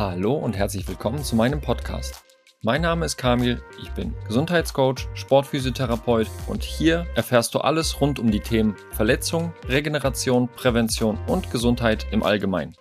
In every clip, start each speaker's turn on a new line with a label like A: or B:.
A: Hallo und herzlich willkommen zu meinem Podcast. Mein Name ist Kamil, ich bin Gesundheitscoach, Sportphysiotherapeut und hier erfährst du alles rund um die Themen Verletzung, Regeneration, Prävention und Gesundheit im Allgemeinen.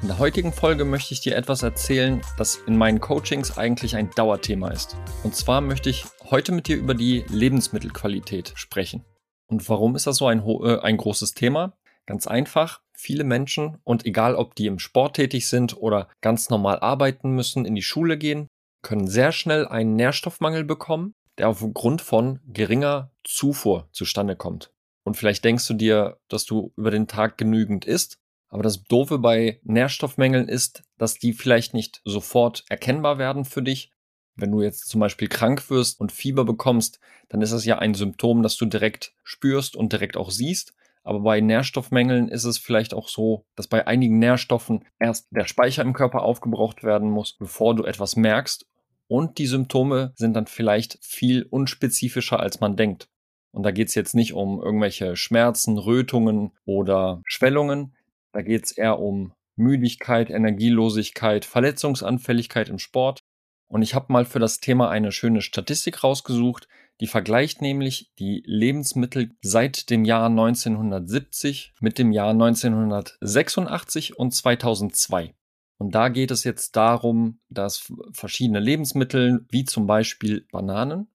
A: In der heutigen Folge möchte ich dir etwas erzählen, das in meinen Coachings eigentlich ein Dauerthema ist. Und zwar möchte ich heute mit dir über die Lebensmittelqualität sprechen. Und warum ist das so ein, äh, ein großes Thema? Ganz einfach, viele Menschen und egal ob die im Sport tätig sind oder ganz normal arbeiten müssen, in die Schule gehen, können sehr schnell einen Nährstoffmangel bekommen, der aufgrund von geringer Zufuhr zustande kommt. Und vielleicht denkst du dir, dass du über den Tag genügend isst, aber das Doofe bei Nährstoffmängeln ist, dass die vielleicht nicht sofort erkennbar werden für dich. Wenn du jetzt zum Beispiel krank wirst und Fieber bekommst, dann ist das ja ein Symptom, das du direkt spürst und direkt auch siehst. Aber bei Nährstoffmängeln ist es vielleicht auch so, dass bei einigen Nährstoffen erst der Speicher im Körper aufgebraucht werden muss, bevor du etwas merkst. Und die Symptome sind dann vielleicht viel unspezifischer, als man denkt. Und da geht es jetzt nicht um irgendwelche Schmerzen, Rötungen oder Schwellungen. Da geht es eher um Müdigkeit, Energielosigkeit, Verletzungsanfälligkeit im Sport. Und ich habe mal für das Thema eine schöne Statistik rausgesucht, die vergleicht nämlich die Lebensmittel seit dem Jahr 1970 mit dem Jahr 1986 und 2002. Und da geht es jetzt darum, dass verschiedene Lebensmittel, wie zum Beispiel Bananen,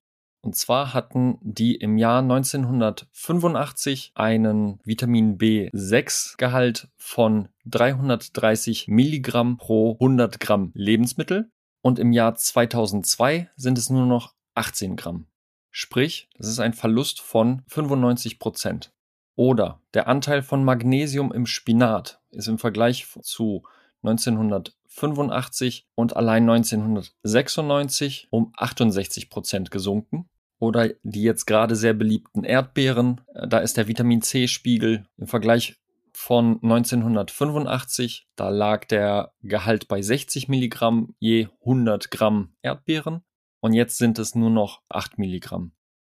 A: und zwar hatten die im Jahr 1985 einen Vitamin B6-Gehalt von 330 Milligramm pro 100 Gramm Lebensmittel und im Jahr 2002 sind es nur noch 18 Gramm. Sprich, das ist ein Verlust von 95 Prozent. Oder der Anteil von Magnesium im Spinat ist im Vergleich zu 1985 und allein 1996 um 68 Prozent gesunken. Oder die jetzt gerade sehr beliebten Erdbeeren, äh, da ist der Vitamin C-Spiegel im Vergleich von 1985, da lag der Gehalt bei 60 Milligramm je 100 Gramm Erdbeeren und jetzt sind es nur noch 8 Milligramm.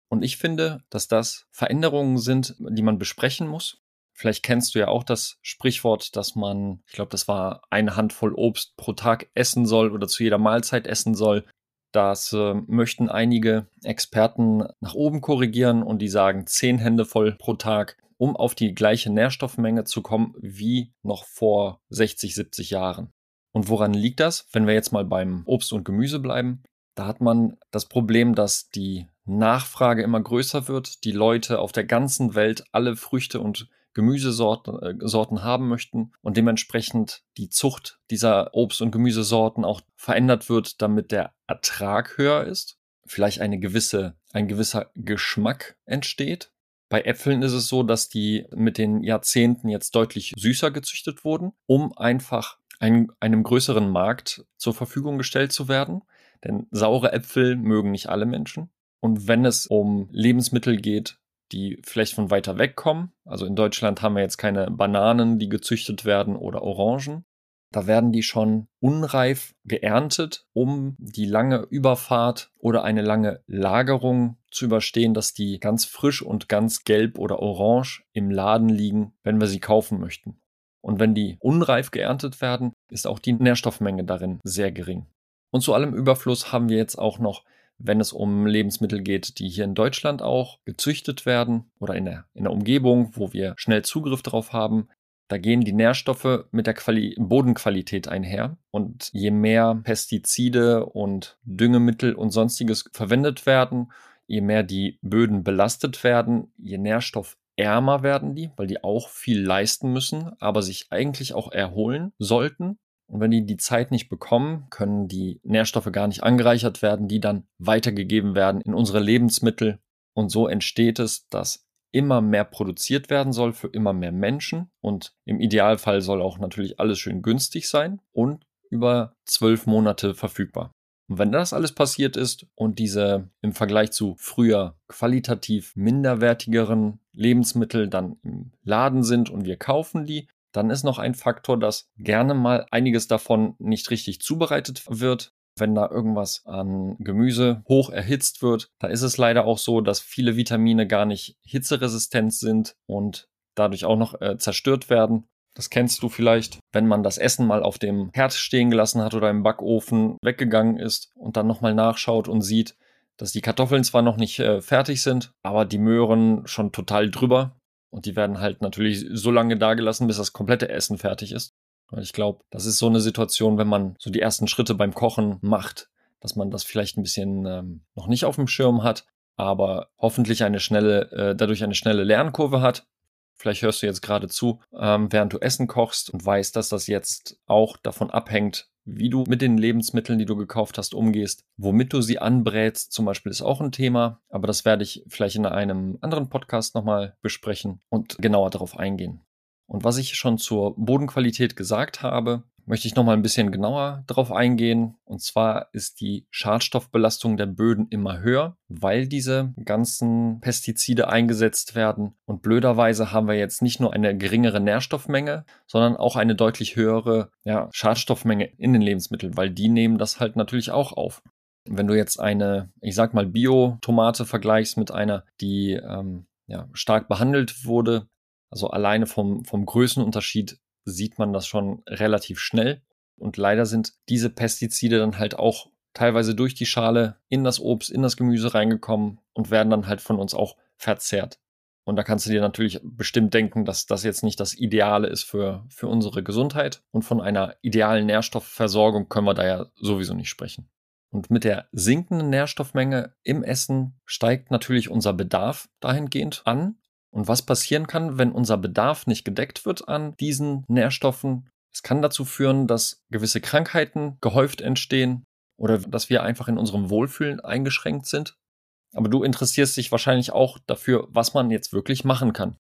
A: Und ich finde, dass das Veränderungen sind, die man besprechen muss. Vielleicht kennst du ja auch das Sprichwort, dass man, ich glaube, das war eine Handvoll Obst pro Tag essen soll oder zu jeder Mahlzeit essen soll. Das äh, möchten einige Experten nach oben korrigieren und die sagen zehn Hände voll pro Tag, um auf die gleiche Nährstoffmenge zu kommen wie noch vor 60, 70 Jahren. Und woran liegt das? Wenn wir jetzt mal beim Obst und Gemüse bleiben, da hat man das Problem, dass die Nachfrage immer größer wird, die Leute auf der ganzen Welt alle Früchte und Gemüsesorten äh, Sorten haben möchten und dementsprechend die Zucht dieser Obst- und Gemüsesorten auch verändert wird, damit der Ertrag höher ist, vielleicht eine gewisse, ein gewisser Geschmack entsteht. Bei Äpfeln ist es so, dass die mit den Jahrzehnten jetzt deutlich süßer gezüchtet wurden, um einfach ein, einem größeren Markt zur Verfügung gestellt zu werden. Denn saure Äpfel mögen nicht alle Menschen. Und wenn es um Lebensmittel geht, die vielleicht von weiter weg kommen, also in Deutschland haben wir jetzt keine Bananen, die gezüchtet werden oder Orangen, da werden die schon unreif geerntet, um die lange Überfahrt oder eine lange Lagerung zu überstehen, dass die ganz frisch und ganz gelb oder orange im Laden liegen, wenn wir sie kaufen möchten. Und wenn die unreif geerntet werden, ist auch die Nährstoffmenge darin sehr gering. Und zu allem Überfluss haben wir jetzt auch noch, wenn es um Lebensmittel geht, die hier in Deutschland auch gezüchtet werden oder in der, in der Umgebung, wo wir schnell Zugriff drauf haben. Da gehen die Nährstoffe mit der Quali Bodenqualität einher. Und je mehr Pestizide und Düngemittel und sonstiges verwendet werden, je mehr die Böden belastet werden, je nährstoffärmer werden die, weil die auch viel leisten müssen, aber sich eigentlich auch erholen sollten. Und wenn die die Zeit nicht bekommen, können die Nährstoffe gar nicht angereichert werden, die dann weitergegeben werden in unsere Lebensmittel. Und so entsteht es, dass immer mehr produziert werden soll für immer mehr Menschen. Und im Idealfall soll auch natürlich alles schön günstig sein und über zwölf Monate verfügbar. Und wenn das alles passiert ist und diese im Vergleich zu früher qualitativ minderwertigeren Lebensmittel dann im Laden sind und wir kaufen die, dann ist noch ein Faktor, dass gerne mal einiges davon nicht richtig zubereitet wird. Wenn da irgendwas an Gemüse hoch erhitzt wird, da ist es leider auch so, dass viele Vitamine gar nicht hitzeresistent sind und dadurch auch noch äh, zerstört werden. Das kennst du vielleicht, wenn man das Essen mal auf dem Herd stehen gelassen hat oder im Backofen weggegangen ist und dann nochmal nachschaut und sieht, dass die Kartoffeln zwar noch nicht äh, fertig sind, aber die Möhren schon total drüber. Und die werden halt natürlich so lange da gelassen, bis das komplette Essen fertig ist. Weil ich glaube, das ist so eine Situation, wenn man so die ersten Schritte beim Kochen macht, dass man das vielleicht ein bisschen ähm, noch nicht auf dem Schirm hat, aber hoffentlich eine schnelle, äh, dadurch eine schnelle Lernkurve hat. Vielleicht hörst du jetzt gerade zu, ähm, während du Essen kochst und weißt, dass das jetzt auch davon abhängt, wie du mit den Lebensmitteln, die du gekauft hast, umgehst. Womit du sie anbrätst, zum Beispiel, ist auch ein Thema. Aber das werde ich vielleicht in einem anderen Podcast nochmal besprechen und genauer darauf eingehen. Und was ich schon zur Bodenqualität gesagt habe, möchte ich nochmal ein bisschen genauer darauf eingehen. Und zwar ist die Schadstoffbelastung der Böden immer höher, weil diese ganzen Pestizide eingesetzt werden. Und blöderweise haben wir jetzt nicht nur eine geringere Nährstoffmenge, sondern auch eine deutlich höhere ja, Schadstoffmenge in den Lebensmitteln, weil die nehmen das halt natürlich auch auf. Wenn du jetzt eine, ich sag mal, Bio-Tomate vergleichst mit einer, die ähm, ja, stark behandelt wurde, also alleine vom, vom Größenunterschied sieht man das schon relativ schnell. Und leider sind diese Pestizide dann halt auch teilweise durch die Schale in das Obst, in das Gemüse reingekommen und werden dann halt von uns auch verzehrt. Und da kannst du dir natürlich bestimmt denken, dass das jetzt nicht das Ideale ist für, für unsere Gesundheit. Und von einer idealen Nährstoffversorgung können wir da ja sowieso nicht sprechen. Und mit der sinkenden Nährstoffmenge im Essen steigt natürlich unser Bedarf dahingehend an. Und was passieren kann, wenn unser Bedarf nicht gedeckt wird an diesen Nährstoffen? Es kann dazu führen, dass gewisse Krankheiten gehäuft entstehen oder dass wir einfach in unserem Wohlfühlen eingeschränkt sind. Aber du interessierst dich wahrscheinlich auch dafür, was man jetzt wirklich machen kann.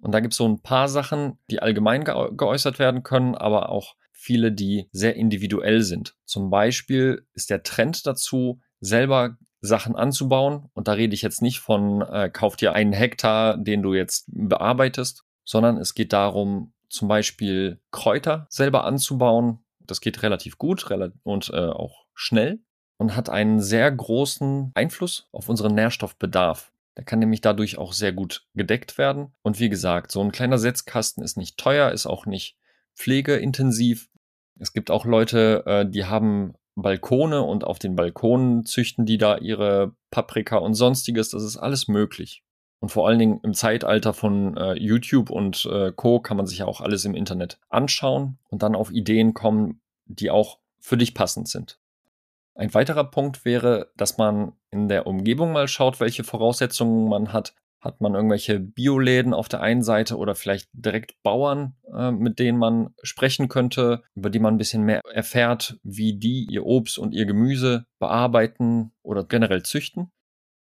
A: Und da gibt es so ein paar Sachen, die allgemein geäußert werden können, aber auch viele, die sehr individuell sind. Zum Beispiel ist der Trend dazu, selber Sachen anzubauen. Und da rede ich jetzt nicht von, äh, kauf dir einen Hektar, den du jetzt bearbeitest, sondern es geht darum, zum Beispiel Kräuter selber anzubauen. Das geht relativ gut und äh, auch schnell und hat einen sehr großen Einfluss auf unseren Nährstoffbedarf. Der kann nämlich dadurch auch sehr gut gedeckt werden. Und wie gesagt, so ein kleiner Setzkasten ist nicht teuer, ist auch nicht pflegeintensiv. Es gibt auch Leute, äh, die haben Balkone und auf den Balkonen züchten die da ihre Paprika und sonstiges. Das ist alles möglich. Und vor allen Dingen im Zeitalter von äh, YouTube und äh, Co. kann man sich ja auch alles im Internet anschauen und dann auf Ideen kommen, die auch für dich passend sind. Ein weiterer Punkt wäre, dass man in der Umgebung mal schaut, welche Voraussetzungen man hat, hat man irgendwelche Bioläden auf der einen Seite oder vielleicht direkt Bauern, äh, mit denen man sprechen könnte, über die man ein bisschen mehr erfährt, wie die ihr Obst und ihr Gemüse bearbeiten oder generell züchten.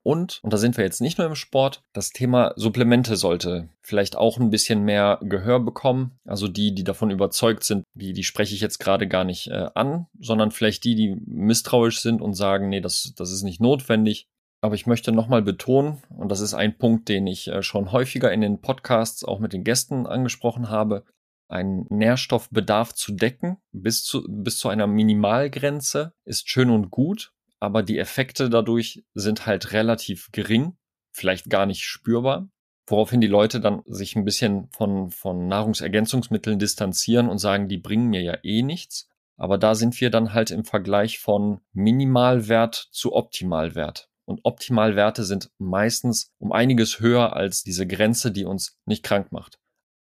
A: Und, und da sind wir jetzt nicht nur im Sport, das Thema Supplemente sollte vielleicht auch ein bisschen mehr Gehör bekommen. Also die, die davon überzeugt sind, die, die spreche ich jetzt gerade gar nicht äh, an, sondern vielleicht die, die misstrauisch sind und sagen, nee, das, das ist nicht notwendig. Aber ich möchte nochmal betonen, und das ist ein Punkt, den ich äh, schon häufiger in den Podcasts auch mit den Gästen angesprochen habe, einen Nährstoffbedarf zu decken bis zu, bis zu einer Minimalgrenze ist schön und gut, aber die Effekte dadurch sind halt relativ gering, vielleicht gar nicht spürbar, woraufhin die Leute dann sich ein bisschen von, von Nahrungsergänzungsmitteln distanzieren und sagen, die bringen mir ja eh nichts. Aber da sind wir dann halt im Vergleich von Minimalwert zu Optimalwert. Und Optimalwerte sind meistens um einiges höher als diese Grenze, die uns nicht krank macht.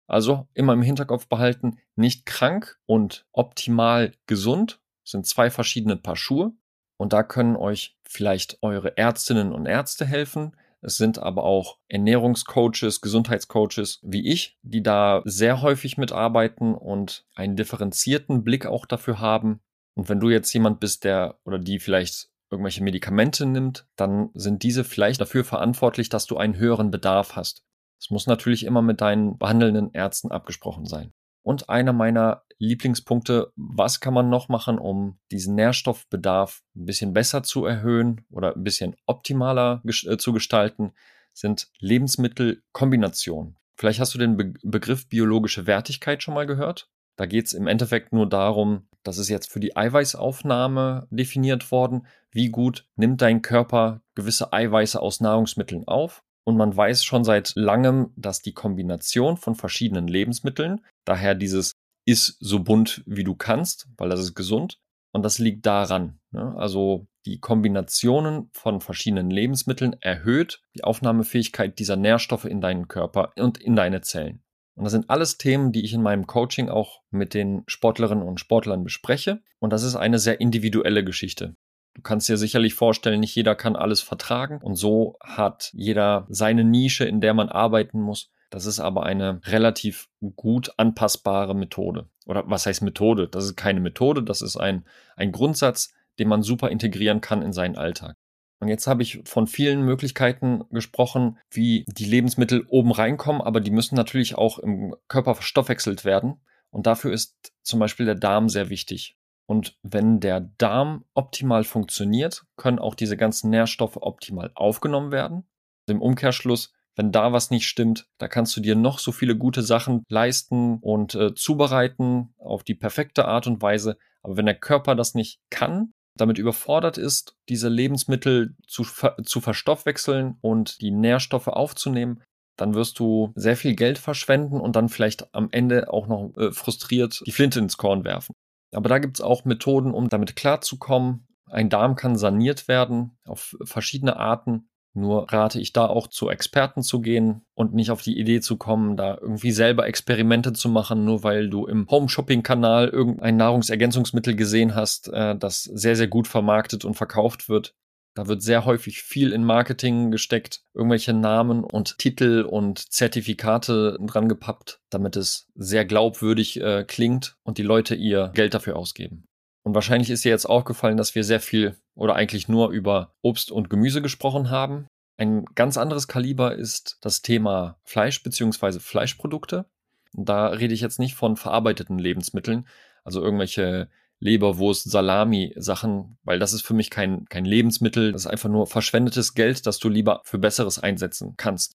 A: Also immer im Hinterkopf behalten, nicht krank und optimal gesund sind zwei verschiedene Paar Schuhe. Und da können euch vielleicht eure Ärztinnen und Ärzte helfen. Es sind aber auch Ernährungscoaches, Gesundheitscoaches wie ich, die da sehr häufig mitarbeiten und einen differenzierten Blick auch dafür haben. Und wenn du jetzt jemand bist, der oder die vielleicht irgendwelche Medikamente nimmt, dann sind diese vielleicht dafür verantwortlich, dass du einen höheren Bedarf hast. Es muss natürlich immer mit deinen behandelnden Ärzten abgesprochen sein. Und einer meiner Lieblingspunkte, was kann man noch machen, um diesen Nährstoffbedarf ein bisschen besser zu erhöhen oder ein bisschen optimaler äh, zu gestalten, sind Lebensmittelkombinationen. Vielleicht hast du den Be Begriff biologische Wertigkeit schon mal gehört. Da geht es im Endeffekt nur darum, das ist jetzt für die Eiweißaufnahme definiert worden. Wie gut nimmt dein Körper gewisse Eiweiße aus Nahrungsmitteln auf? Und man weiß schon seit langem, dass die Kombination von verschiedenen Lebensmitteln, daher dieses ist so bunt wie du kannst, weil das ist gesund. Und das liegt daran. Ne? Also die Kombinationen von verschiedenen Lebensmitteln erhöht die Aufnahmefähigkeit dieser Nährstoffe in deinen Körper und in deine Zellen. Und das sind alles Themen, die ich in meinem Coaching auch mit den Sportlerinnen und Sportlern bespreche. Und das ist eine sehr individuelle Geschichte. Du kannst dir sicherlich vorstellen, nicht jeder kann alles vertragen. Und so hat jeder seine Nische, in der man arbeiten muss. Das ist aber eine relativ gut anpassbare Methode. Oder was heißt Methode? Das ist keine Methode, das ist ein, ein Grundsatz, den man super integrieren kann in seinen Alltag. Und jetzt habe ich von vielen Möglichkeiten gesprochen, wie die Lebensmittel oben reinkommen, aber die müssen natürlich auch im Körper verstoffwechselt werden. Und dafür ist zum Beispiel der Darm sehr wichtig. Und wenn der Darm optimal funktioniert, können auch diese ganzen Nährstoffe optimal aufgenommen werden. Im Umkehrschluss, wenn da was nicht stimmt, da kannst du dir noch so viele gute Sachen leisten und äh, zubereiten auf die perfekte Art und Weise. Aber wenn der Körper das nicht kann, damit überfordert ist, diese Lebensmittel zu, zu verstoffwechseln und die Nährstoffe aufzunehmen, dann wirst du sehr viel Geld verschwenden und dann vielleicht am Ende auch noch äh, frustriert die Flinte ins Korn werfen. Aber da gibt es auch Methoden, um damit klarzukommen. Ein Darm kann saniert werden auf verschiedene Arten. Nur rate ich da auch zu Experten zu gehen und nicht auf die Idee zu kommen, da irgendwie selber Experimente zu machen, nur weil du im Home-Shopping-Kanal irgendein Nahrungsergänzungsmittel gesehen hast, äh, das sehr, sehr gut vermarktet und verkauft wird. Da wird sehr häufig viel in Marketing gesteckt, irgendwelche Namen und Titel und Zertifikate dran gepappt, damit es sehr glaubwürdig äh, klingt und die Leute ihr Geld dafür ausgeben. Und wahrscheinlich ist dir jetzt aufgefallen, dass wir sehr viel oder eigentlich nur über Obst und Gemüse gesprochen haben. Ein ganz anderes Kaliber ist das Thema Fleisch bzw. Fleischprodukte. Da rede ich jetzt nicht von verarbeiteten Lebensmitteln, also irgendwelche Leberwurst, Salami, Sachen, weil das ist für mich kein, kein Lebensmittel. Das ist einfach nur verschwendetes Geld, das du lieber für Besseres einsetzen kannst.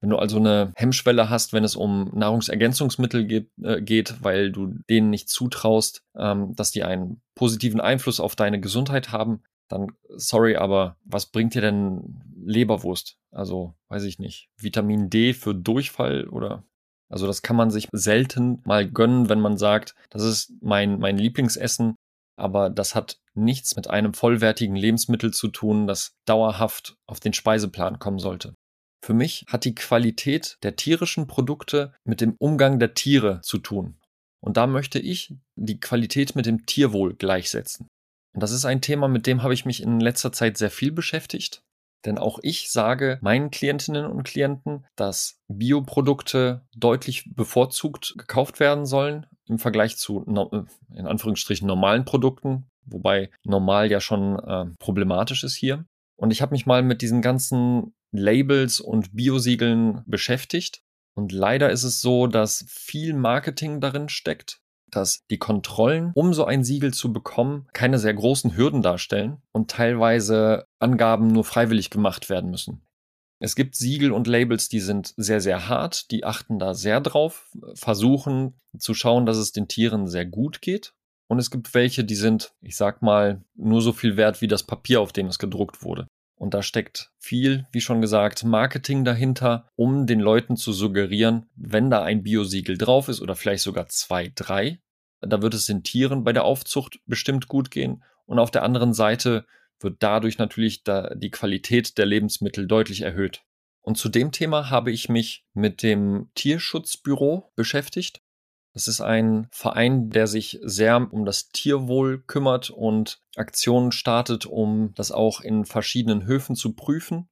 A: Wenn du also eine Hemmschwelle hast, wenn es um Nahrungsergänzungsmittel geht, äh, geht weil du denen nicht zutraust, ähm, dass die einen positiven Einfluss auf deine Gesundheit haben, dann sorry, aber was bringt dir denn Leberwurst? Also, weiß ich nicht. Vitamin D für Durchfall oder? Also, das kann man sich selten mal gönnen, wenn man sagt, das ist mein, mein Lieblingsessen, aber das hat nichts mit einem vollwertigen Lebensmittel zu tun, das dauerhaft auf den Speiseplan kommen sollte. Für mich hat die Qualität der tierischen Produkte mit dem Umgang der Tiere zu tun. Und da möchte ich die Qualität mit dem Tierwohl gleichsetzen. Und das ist ein Thema, mit dem habe ich mich in letzter Zeit sehr viel beschäftigt. Denn auch ich sage meinen Klientinnen und Klienten, dass Bioprodukte deutlich bevorzugt gekauft werden sollen im Vergleich zu in Anführungsstrichen normalen Produkten, wobei normal ja schon äh, problematisch ist hier. Und ich habe mich mal mit diesen ganzen Labels und Biosiegeln beschäftigt. Und leider ist es so, dass viel Marketing darin steckt, dass die Kontrollen, um so ein Siegel zu bekommen, keine sehr großen Hürden darstellen und teilweise Angaben nur freiwillig gemacht werden müssen. Es gibt Siegel und Labels, die sind sehr, sehr hart, die achten da sehr drauf, versuchen zu schauen, dass es den Tieren sehr gut geht. Und es gibt welche, die sind, ich sag mal, nur so viel wert wie das Papier, auf dem es gedruckt wurde. Und da steckt viel, wie schon gesagt, Marketing dahinter, um den Leuten zu suggerieren, wenn da ein Biosiegel drauf ist oder vielleicht sogar zwei, drei, da wird es den Tieren bei der Aufzucht bestimmt gut gehen. Und auf der anderen Seite wird dadurch natürlich da die Qualität der Lebensmittel deutlich erhöht. Und zu dem Thema habe ich mich mit dem Tierschutzbüro beschäftigt. Das ist ein Verein, der sich sehr um das Tierwohl kümmert und Aktionen startet, um das auch in verschiedenen Höfen zu prüfen.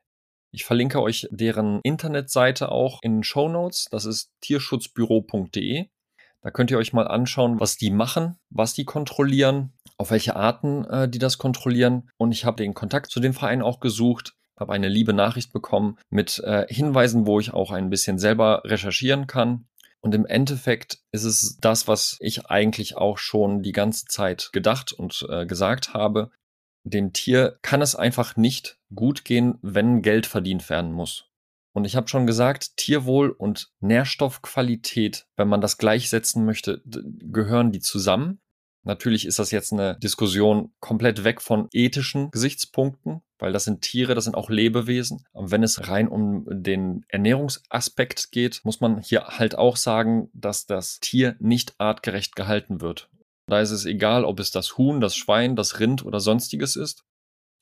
A: Ich verlinke euch deren Internetseite auch in den Show Notes. Das ist tierschutzbüro.de. Da könnt ihr euch mal anschauen, was die machen, was die kontrollieren, auf welche Arten äh, die das kontrollieren. Und ich habe den Kontakt zu dem Verein auch gesucht, habe eine liebe Nachricht bekommen mit äh, Hinweisen, wo ich auch ein bisschen selber recherchieren kann. Und im Endeffekt ist es das, was ich eigentlich auch schon die ganze Zeit gedacht und äh, gesagt habe. Dem Tier kann es einfach nicht gut gehen, wenn Geld verdient werden muss. Und ich habe schon gesagt, Tierwohl und Nährstoffqualität, wenn man das gleichsetzen möchte, gehören die zusammen. Natürlich ist das jetzt eine Diskussion komplett weg von ethischen Gesichtspunkten, weil das sind Tiere, das sind auch Lebewesen. Und wenn es rein um den Ernährungsaspekt geht, muss man hier halt auch sagen, dass das Tier nicht artgerecht gehalten wird. Da ist es egal, ob es das Huhn, das Schwein, das Rind oder sonstiges ist.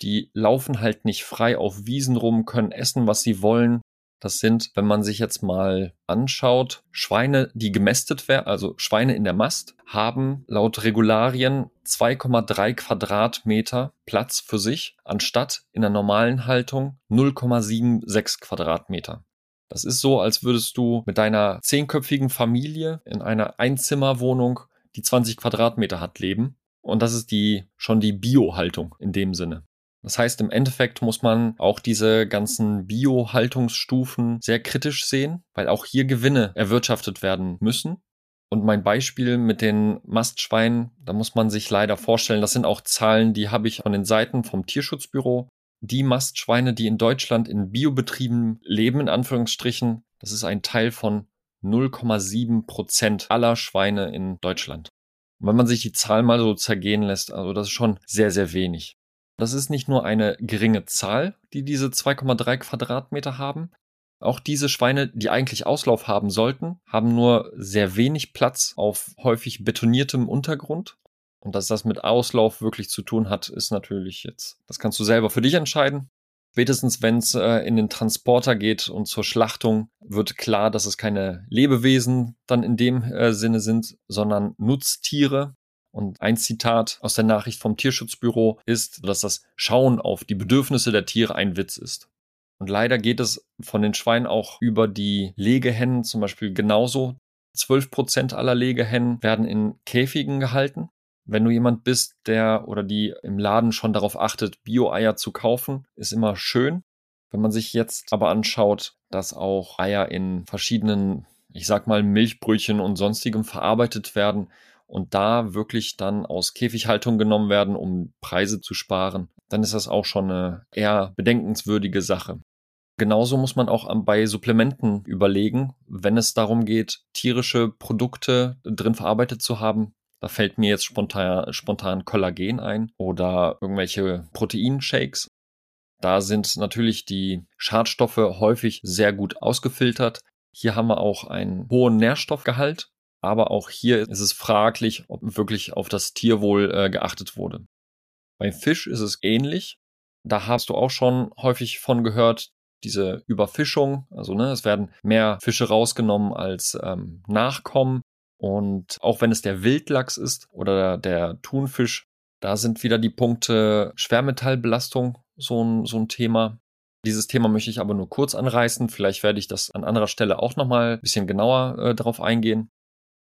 A: Die laufen halt nicht frei auf Wiesen rum, können essen, was sie wollen. Das sind, wenn man sich jetzt mal anschaut, Schweine, die gemästet werden, also Schweine in der Mast, haben laut Regularien 2,3 Quadratmeter Platz für sich, anstatt in der normalen Haltung 0,76 Quadratmeter. Das ist so, als würdest du mit deiner zehnköpfigen Familie in einer Einzimmerwohnung, die 20 Quadratmeter hat, leben. Und das ist die, schon die Bio-Haltung in dem Sinne. Das heißt, im Endeffekt muss man auch diese ganzen Bio-Haltungsstufen sehr kritisch sehen, weil auch hier Gewinne erwirtschaftet werden müssen. Und mein Beispiel mit den Mastschweinen, da muss man sich leider vorstellen, das sind auch Zahlen, die habe ich von den Seiten vom Tierschutzbüro. Die Mastschweine, die in Deutschland in Biobetrieben leben, in Anführungsstrichen, das ist ein Teil von 0,7 Prozent aller Schweine in Deutschland. Und wenn man sich die Zahl mal so zergehen lässt, also das ist schon sehr, sehr wenig. Das ist nicht nur eine geringe Zahl, die diese 2,3 Quadratmeter haben. Auch diese Schweine, die eigentlich Auslauf haben sollten, haben nur sehr wenig Platz auf häufig betoniertem Untergrund. Und dass das mit Auslauf wirklich zu tun hat, ist natürlich jetzt, das kannst du selber für dich entscheiden. Spätestens wenn es äh, in den Transporter geht und zur Schlachtung, wird klar, dass es keine Lebewesen dann in dem äh, Sinne sind, sondern Nutztiere, und ein Zitat aus der Nachricht vom Tierschutzbüro ist, dass das Schauen auf die Bedürfnisse der Tiere ein Witz ist. Und leider geht es von den Schweinen auch über die Legehennen zum Beispiel genauso. 12 Prozent aller Legehennen werden in Käfigen gehalten. Wenn du jemand bist, der oder die im Laden schon darauf achtet, Bio-Eier zu kaufen, ist immer schön. Wenn man sich jetzt aber anschaut, dass auch Eier in verschiedenen, ich sag mal, Milchbrötchen und sonstigem verarbeitet werden und da wirklich dann aus Käfighaltung genommen werden, um Preise zu sparen, dann ist das auch schon eine eher bedenkenswürdige Sache. Genauso muss man auch bei Supplementen überlegen, wenn es darum geht, tierische Produkte drin verarbeitet zu haben. Da fällt mir jetzt spontan, spontan Kollagen ein oder irgendwelche Proteinshakes. Da sind natürlich die Schadstoffe häufig sehr gut ausgefiltert. Hier haben wir auch einen hohen Nährstoffgehalt, aber auch hier ist es fraglich, ob wirklich auf das Tierwohl äh, geachtet wurde. Beim Fisch ist es ähnlich. Da hast du auch schon häufig von gehört, diese Überfischung. Also ne, es werden mehr Fische rausgenommen als ähm, Nachkommen. Und auch wenn es der Wildlachs ist oder der Thunfisch, da sind wieder die Punkte Schwermetallbelastung so ein, so ein Thema. Dieses Thema möchte ich aber nur kurz anreißen. Vielleicht werde ich das an anderer Stelle auch nochmal ein bisschen genauer äh, darauf eingehen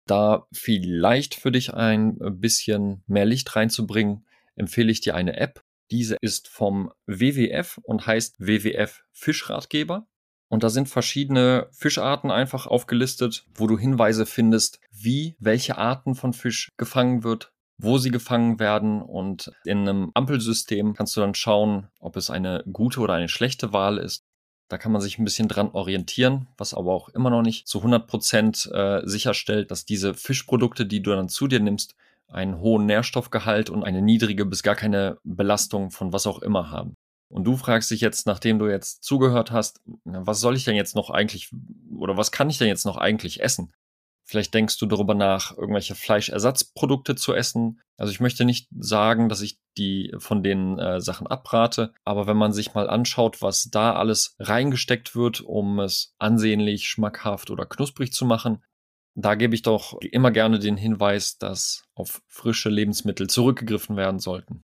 A: da vielleicht für dich ein bisschen mehr Licht reinzubringen, empfehle ich dir eine App. Diese ist vom WWF und heißt WWF Fischratgeber. Und da sind verschiedene Fischarten einfach aufgelistet, wo du Hinweise findest, wie welche Arten von Fisch gefangen wird, wo sie gefangen werden. Und in einem Ampelsystem kannst du dann schauen, ob es eine gute oder eine schlechte Wahl ist. Da kann man sich ein bisschen dran orientieren, was aber auch immer noch nicht zu 100 Prozent äh, sicherstellt, dass diese Fischprodukte, die du dann zu dir nimmst, einen hohen Nährstoffgehalt und eine niedrige bis gar keine Belastung von was auch immer haben. Und du fragst dich jetzt, nachdem du jetzt zugehört hast, was soll ich denn jetzt noch eigentlich oder was kann ich denn jetzt noch eigentlich essen? Vielleicht denkst du darüber nach, irgendwelche Fleischersatzprodukte zu essen. Also ich möchte nicht sagen, dass ich die von den äh, Sachen abrate, aber wenn man sich mal anschaut, was da alles reingesteckt wird, um es ansehnlich, schmackhaft oder knusprig zu machen, da gebe ich doch immer gerne den Hinweis, dass auf frische Lebensmittel zurückgegriffen werden sollten.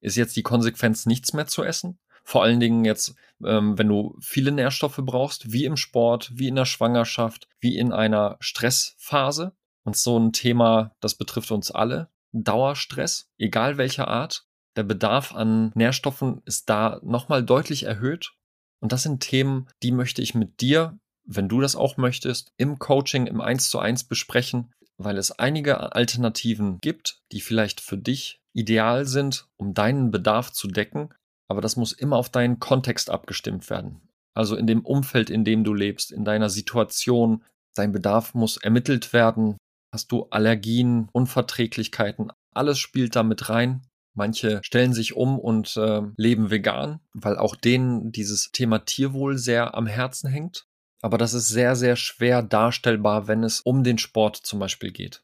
A: Ist jetzt die Konsequenz, nichts mehr zu essen? Vor allen Dingen jetzt, ähm, wenn du viele Nährstoffe brauchst, wie im Sport, wie in der Schwangerschaft, wie in einer Stressphase. Und so ein Thema, das betrifft uns alle. Dauerstress, egal welcher Art. Der Bedarf an Nährstoffen ist da nochmal deutlich erhöht. Und das sind Themen, die möchte ich mit dir, wenn du das auch möchtest, im Coaching, im 1 zu 1 besprechen, weil es einige Alternativen gibt, die vielleicht für dich ideal sind, um deinen Bedarf zu decken, aber das muss immer auf deinen Kontext abgestimmt werden. Also in dem Umfeld, in dem du lebst, in deiner Situation. Dein Bedarf muss ermittelt werden. Hast du Allergien, Unverträglichkeiten? alles spielt da mit rein. Manche stellen sich um und äh, leben vegan, weil auch denen dieses Thema Tierwohl sehr am Herzen hängt. Aber das ist sehr, sehr schwer darstellbar, wenn es um den Sport zum Beispiel geht.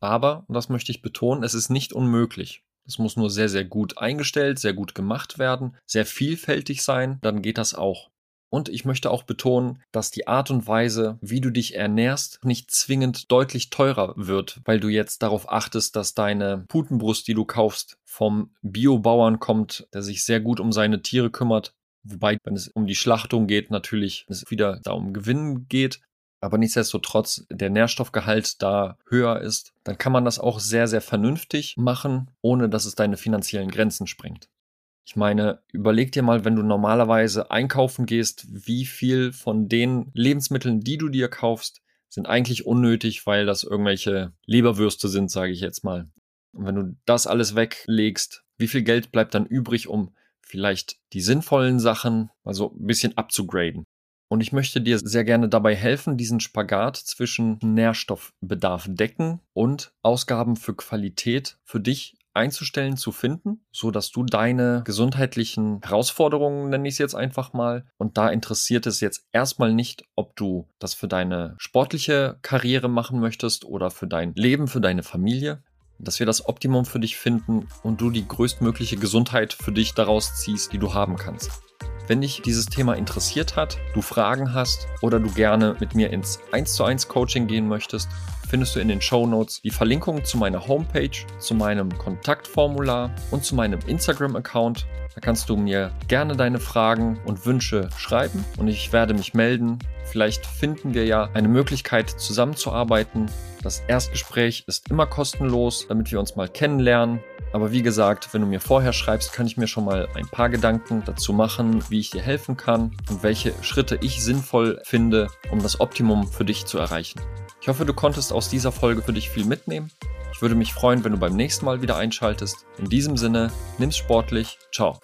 A: Aber, und das möchte ich betonen, es ist nicht unmöglich. Es muss nur sehr, sehr gut eingestellt, sehr gut gemacht werden, sehr vielfältig sein, dann geht das auch. Und ich möchte auch betonen, dass die Art und Weise, wie du dich ernährst, nicht zwingend deutlich teurer wird, weil du jetzt darauf achtest, dass deine Putenbrust, die du kaufst, vom Biobauern kommt, der sich sehr gut um seine Tiere kümmert. Wobei, wenn es um die Schlachtung geht, natürlich es wieder da um Gewinn geht aber nichtsdestotrotz der Nährstoffgehalt da höher ist, dann kann man das auch sehr, sehr vernünftig machen, ohne dass es deine finanziellen Grenzen sprengt. Ich meine, überleg dir mal, wenn du normalerweise einkaufen gehst, wie viel von den Lebensmitteln, die du dir kaufst, sind eigentlich unnötig, weil das irgendwelche Leberwürste sind, sage ich jetzt mal. Und wenn du das alles weglegst, wie viel Geld bleibt dann übrig, um vielleicht die sinnvollen Sachen, also ein bisschen abzugraden? Und ich möchte dir sehr gerne dabei helfen, diesen Spagat zwischen Nährstoffbedarf decken und Ausgaben für Qualität für dich einzustellen, zu finden, so dass du deine gesundheitlichen Herausforderungen, nenne ich es jetzt einfach mal, und da interessiert es jetzt erstmal nicht, ob du das für deine sportliche Karriere machen möchtest oder für dein Leben, für deine Familie, dass wir das Optimum für dich finden und du die größtmögliche Gesundheit für dich daraus ziehst, die du haben kannst. Wenn dich dieses Thema interessiert hat, du Fragen hast oder du gerne mit mir ins 1 zu 1 Coaching gehen möchtest, findest du in den Show Notes die Verlinkung zu meiner Homepage, zu meinem Kontaktformular und zu meinem Instagram-Account. Da kannst du mir gerne deine Fragen und Wünsche schreiben und ich werde mich melden. Vielleicht finden wir ja eine Möglichkeit zusammenzuarbeiten. Das Erstgespräch ist immer kostenlos, damit wir uns mal kennenlernen aber wie gesagt, wenn du mir vorher schreibst, kann ich mir schon mal ein paar Gedanken dazu machen, wie ich dir helfen kann und welche Schritte ich sinnvoll finde, um das Optimum für dich zu erreichen. Ich hoffe, du konntest aus dieser Folge für dich viel mitnehmen. Ich würde mich freuen, wenn du beim nächsten Mal wieder einschaltest. In diesem Sinne, nimm's sportlich. Ciao.